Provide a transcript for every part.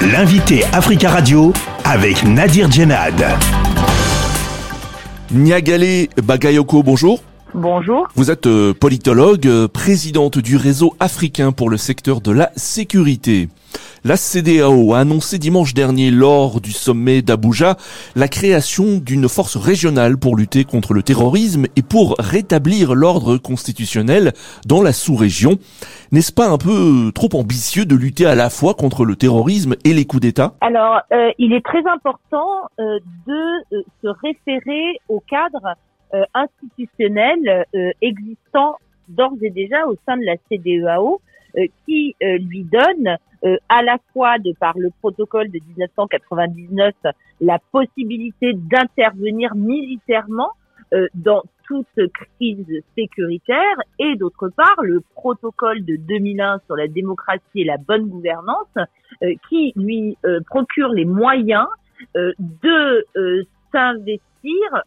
L'invité Africa Radio avec Nadir Djenad. Niagale Bagayoko, bonjour. Bonjour. Vous êtes euh, politologue, euh, présidente du réseau africain pour le secteur de la sécurité. La CDAO a annoncé dimanche dernier lors du sommet d'Abuja la création d'une force régionale pour lutter contre le terrorisme et pour rétablir l'ordre constitutionnel dans la sous-région. N'est-ce pas un peu trop ambitieux de lutter à la fois contre le terrorisme et les coups d'État? Alors, euh, il est très important euh, de euh, se référer au cadre institutionnel existant d'ores et déjà au sein de la CDEAO qui lui donne euh, à la fois de par le protocole de 1999 la possibilité d'intervenir militairement euh, dans toute crise sécuritaire et d'autre part le protocole de 2001 sur la démocratie et la bonne gouvernance euh, qui lui procure les moyens de s'investir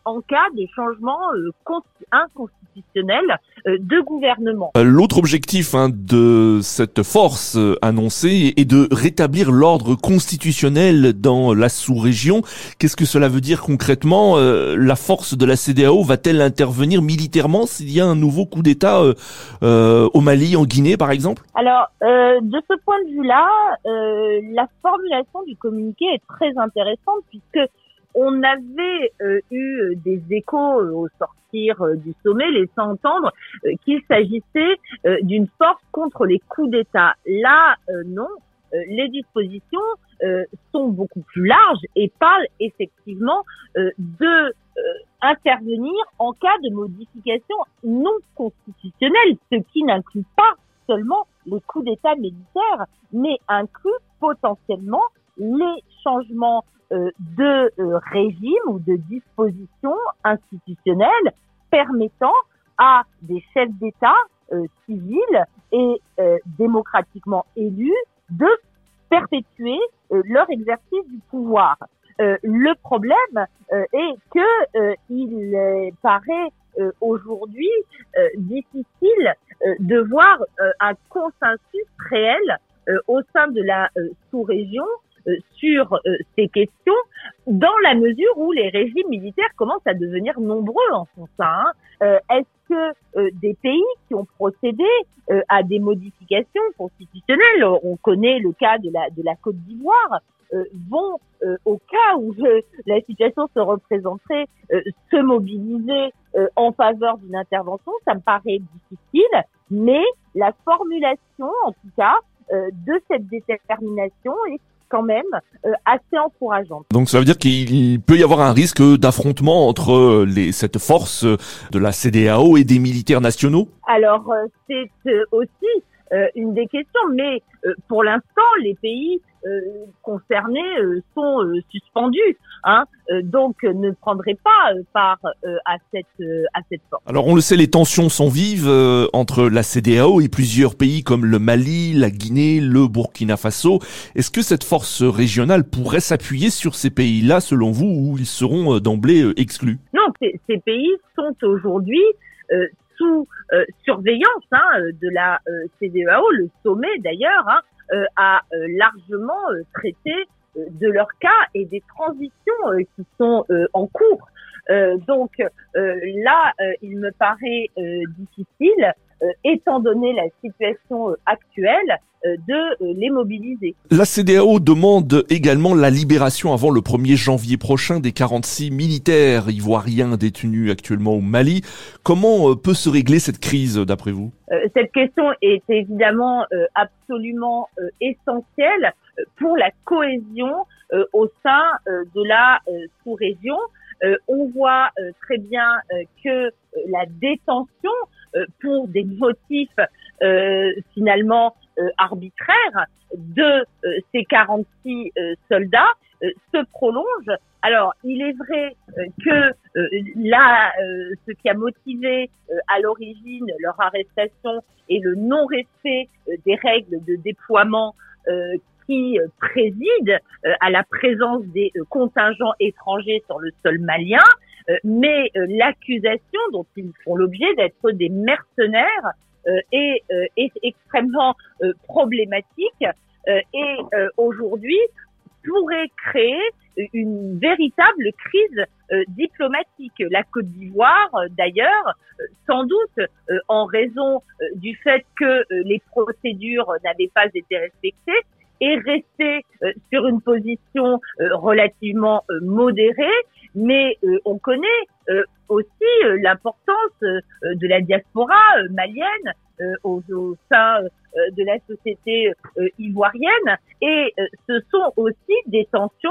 en cas de changement inconstitutionnel euh, de gouvernement. Euh, l'autre objectif hein, de cette force euh, annoncée est de rétablir l'ordre constitutionnel dans la sous-région. Qu'est-ce que cela veut dire concrètement La force de la CDAO va-t-elle intervenir militairement s'il y a un nouveau coup d'État au Mali, en Guinée par exemple? Alors, de ce point de vue-là, la formulation du communiqué est très intéressante puisque on avait eu des échos au sortir euh, du sommet, laissant entendre euh, qu'il s'agissait euh, d'une force contre les coups d'État. Là, non. les dispositions sont beaucoup plus larges et parlent effectivement de intervenir en cas de modification non constitutionnelle, ce qui n'inclut pas seulement les coups d'État militaires, mais inclut potentiellement les changements euh, de euh, régime ou de dispositions institutionnelles permettant à des chefs d'État euh, civils et démocratiquement élus de perpétuer leur exercice du pouvoir. le problème est que il paraît aujourd'hui difficile de voir un consensus réel au sein de la sous-région sur euh, ces questions dans la mesure où les régimes militaires commencent à devenir nombreux en son sein. Hein. Euh, est-ce que des pays qui ont procédé à des modifications constitutionnelles, on connaît le cas de la, de la Côte d'Ivoire, vont, au cas où la situation se représenterait, se mobiliser en faveur d'une intervention, ça me paraît difficile, mais la formulation, en tout cas, de cette détermination est quand même euh, assez encourageante. Donc ça veut dire qu'il peut y avoir un risque d'affrontement entre euh, les, cette force de la CDAO et des militaires nationaux? Alors euh, c'est aussi une des questions, mais pour l'instant les pays euh, concernés euh, sont euh, suspendus, hein, donc ne prendraient pas part à cette à cette force. Alors on le sait, les tensions sont vives entre la CDAO et plusieurs pays comme le Mali, la Guinée, le Burkina Faso. Est-ce que cette force régionale pourrait s'appuyer sur ces pays-là, selon vous, ou ils seront d'emblée exclus? Non, ces pays sont aujourd'hui sous surveillance hein, de la CDAO, le sommet d'ailleurs, hein, euh, a euh, largement euh, traité de leur cas et des transitions qui sont en cours. donc là, il me paraît difficile, étant donné la situation actuelle, euh, de euh, les mobiliser. La CDAO demande également la libération avant le 1er janvier prochain des 46 militaires ivoiriens détenus actuellement au Mali. Comment euh, peut se régler cette crise d'après vous? Cette question est évidemment absolument essentielle pour la cohésion au sein de la sous-région. on voit très bien que la détention pour des motifs finalement euh, arbitraire de euh, ces 46 euh, soldats se prolonge. Alors, il est vrai que là, ce qui a motivé à l'origine leur arrestation est le non-respect des règles de déploiement qui préside à la présence des contingents étrangers sur le sol malien, mais l'accusation dont ils font l'objet d'être des mercenaires euh, est, euh, est, extrêmement euh, problématique et aujourd'hui pourrait créer une véritable crise diplomatique. La Côte d'Ivoire, d'ailleurs, sans doute en raison du fait que les procédures n'avaient pas été respectées, est restée sur une position relativement modérée, mais on connaît aussi l'importance de la diaspora malienne au, au, sein de la société ivoirienne et ce sont aussi des tensions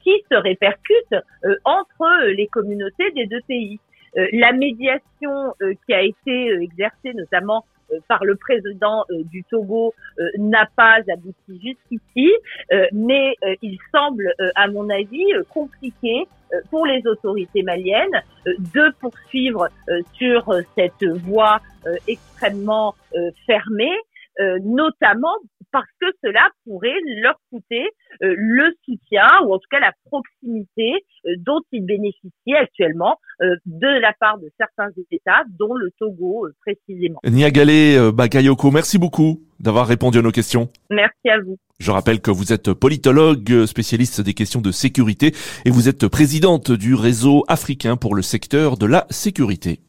qui se répercutent entre les communautés des deux pays. la médiation qui a été exercée notamment par le président du Togo n'a pas abouti jusqu'ici, mais il semble, à mon avis, compliqué pour les autorités maliennes de poursuivre sur cette voie extrêmement fermée, notamment parce que cela pourrait leur coûter le soutien ou en tout cas la proximité dont ils bénéficient actuellement de la part de certains États, dont le Togo précisément. Niagale Bakayoko, merci beaucoup d'avoir répondu à nos questions. Merci à vous. Je rappelle que vous êtes politologue, spécialiste des questions de sécurité et vous êtes présidente du réseau africain pour le secteur de la sécurité.